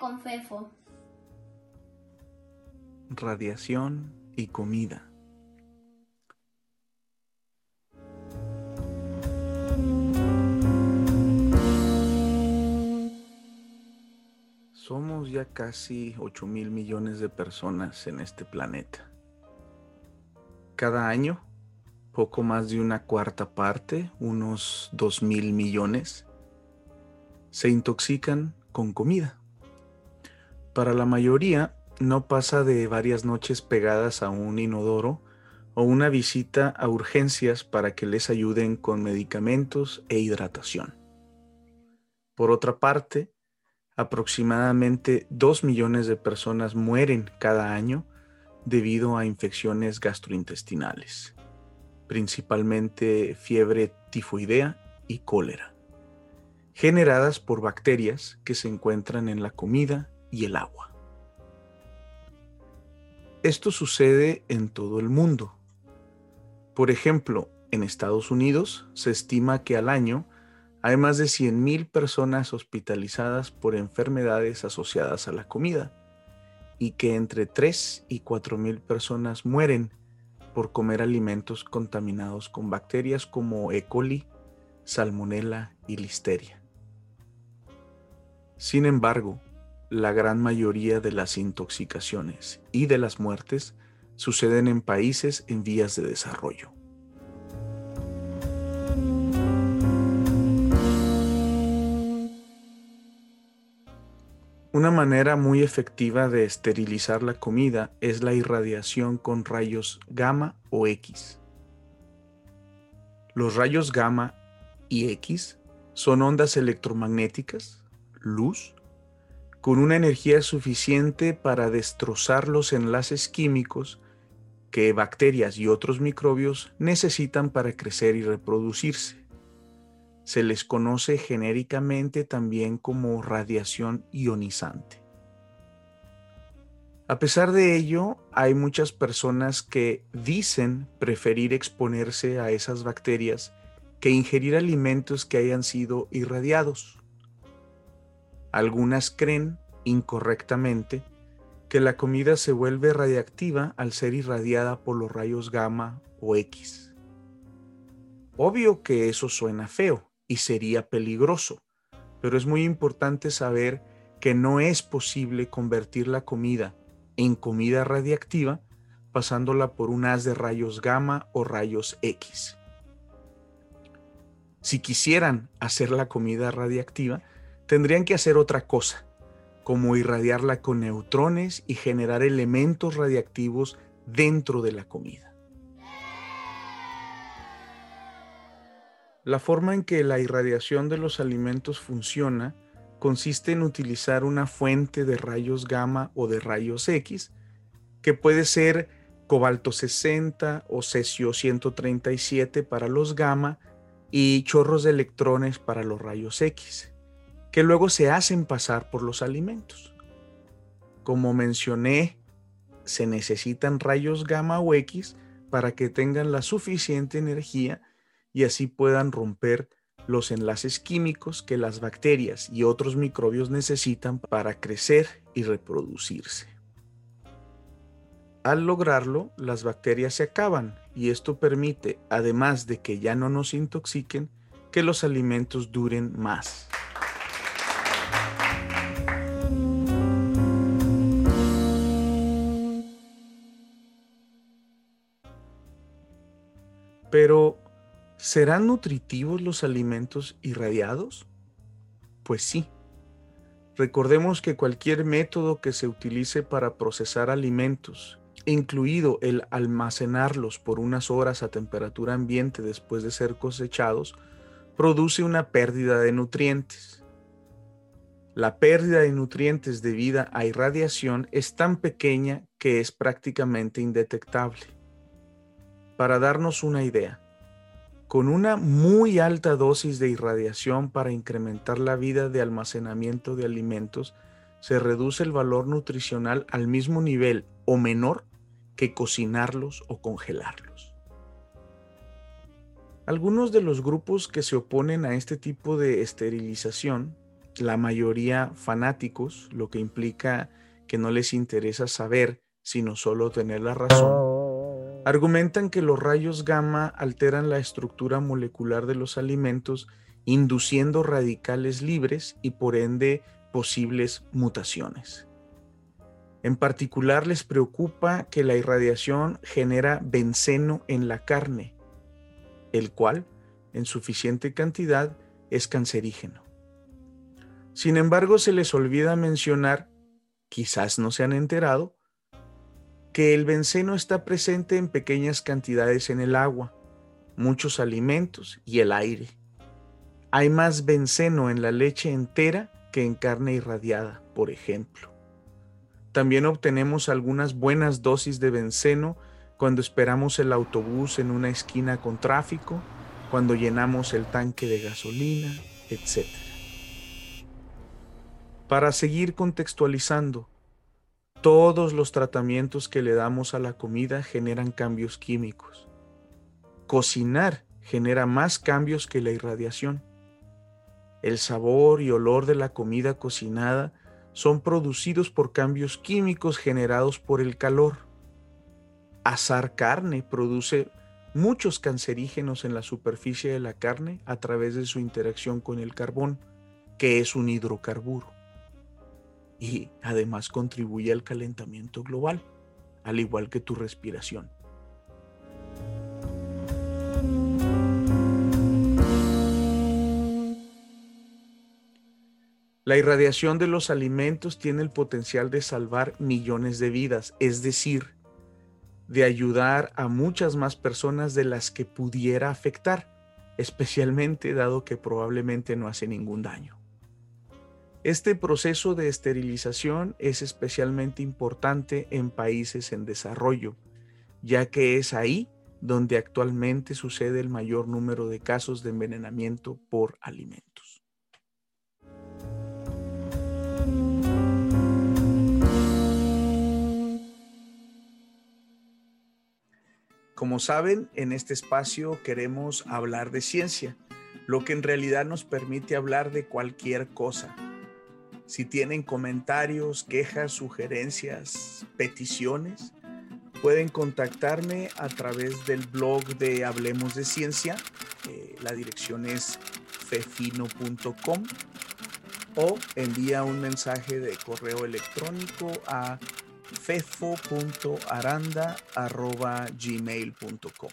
Con Fefo. Radiación y comida. Somos ya casi 8 mil millones de personas en este planeta. Cada año, poco más de una cuarta parte, unos 2 mil millones, se intoxican con comida. Para la mayoría, no pasa de varias noches pegadas a un inodoro o una visita a urgencias para que les ayuden con medicamentos e hidratación. Por otra parte, aproximadamente 2 millones de personas mueren cada año debido a infecciones gastrointestinales, principalmente fiebre tifoidea y cólera, generadas por bacterias que se encuentran en la comida y el agua. Esto sucede en todo el mundo. Por ejemplo, en Estados Unidos se estima que al año hay más de 100.000 personas hospitalizadas por enfermedades asociadas a la comida y que entre 3 y 4.000 personas mueren por comer alimentos contaminados con bacterias como E. coli, salmonella y listeria. Sin embargo, la gran mayoría de las intoxicaciones y de las muertes suceden en países en vías de desarrollo. Una manera muy efectiva de esterilizar la comida es la irradiación con rayos gamma o X. Los rayos gamma y X son ondas electromagnéticas, luz, con una energía suficiente para destrozar los enlaces químicos que bacterias y otros microbios necesitan para crecer y reproducirse. Se les conoce genéricamente también como radiación ionizante. A pesar de ello, hay muchas personas que dicen preferir exponerse a esas bacterias que ingerir alimentos que hayan sido irradiados. Algunas creen, incorrectamente, que la comida se vuelve radiactiva al ser irradiada por los rayos gamma o X. Obvio que eso suena feo, y sería peligroso. Pero es muy importante saber que no es posible convertir la comida en comida radiactiva pasándola por un haz de rayos gamma o rayos X. Si quisieran hacer la comida radiactiva, tendrían que hacer otra cosa, como irradiarla con neutrones y generar elementos radiactivos dentro de la comida. La forma en que la irradiación de los alimentos funciona consiste en utilizar una fuente de rayos gamma o de rayos X, que puede ser cobalto 60 o cesio 137 para los gamma y chorros de electrones para los rayos X, que luego se hacen pasar por los alimentos. Como mencioné, se necesitan rayos gamma o X para que tengan la suficiente energía y así puedan romper los enlaces químicos que las bacterias y otros microbios necesitan para crecer y reproducirse. Al lograrlo, las bacterias se acaban y esto permite, además de que ya no nos intoxiquen, que los alimentos duren más. Pero ¿Serán nutritivos los alimentos irradiados? Pues sí. Recordemos que cualquier método que se utilice para procesar alimentos, incluido el almacenarlos por unas horas a temperatura ambiente después de ser cosechados, produce una pérdida de nutrientes. La pérdida de nutrientes debida a irradiación es tan pequeña que es prácticamente indetectable. Para darnos una idea, con una muy alta dosis de irradiación para incrementar la vida de almacenamiento de alimentos, se reduce el valor nutricional al mismo nivel o menor que cocinarlos o congelarlos. Algunos de los grupos que se oponen a este tipo de esterilización la mayoría fanáticos, lo que implica que no les interesa saber, sino solo tener la razón, argumentan que los rayos gamma alteran la estructura molecular de los alimentos, induciendo radicales libres y por ende posibles mutaciones. En particular les preocupa que la irradiación genera benceno en la carne, el cual, en suficiente cantidad, es cancerígeno. Sin embargo, se les olvida mencionar, quizás no se han enterado, que el benceno está presente en pequeñas cantidades en el agua, muchos alimentos y el aire. Hay más benceno en la leche entera que en carne irradiada, por ejemplo. También obtenemos algunas buenas dosis de benceno cuando esperamos el autobús en una esquina con tráfico, cuando llenamos el tanque de gasolina, etc. Para seguir contextualizando, todos los tratamientos que le damos a la comida generan cambios químicos. Cocinar genera más cambios que la irradiación. El sabor y olor de la comida cocinada son producidos por cambios químicos generados por el calor. Asar carne produce muchos cancerígenos en la superficie de la carne a través de su interacción con el carbón, que es un hidrocarburo y además contribuye al calentamiento global, al igual que tu respiración. La irradiación de los alimentos tiene el potencial de salvar millones de vidas, es decir, de ayudar a muchas más personas de las que pudiera afectar, especialmente dado que probablemente no hace ningún daño. Este proceso de esterilización es especialmente importante en países en desarrollo, ya que es ahí donde actualmente sucede el mayor número de casos de envenenamiento por alimentos. Como saben, en este espacio queremos hablar de ciencia, lo que en realidad nos permite hablar de cualquier cosa si tienen comentarios, quejas, sugerencias, peticiones, pueden contactarme a través del blog de Hablemos de Ciencia. Eh, la dirección es fefino.com o envía un mensaje de correo electrónico a fefo.aranda.gmail.com.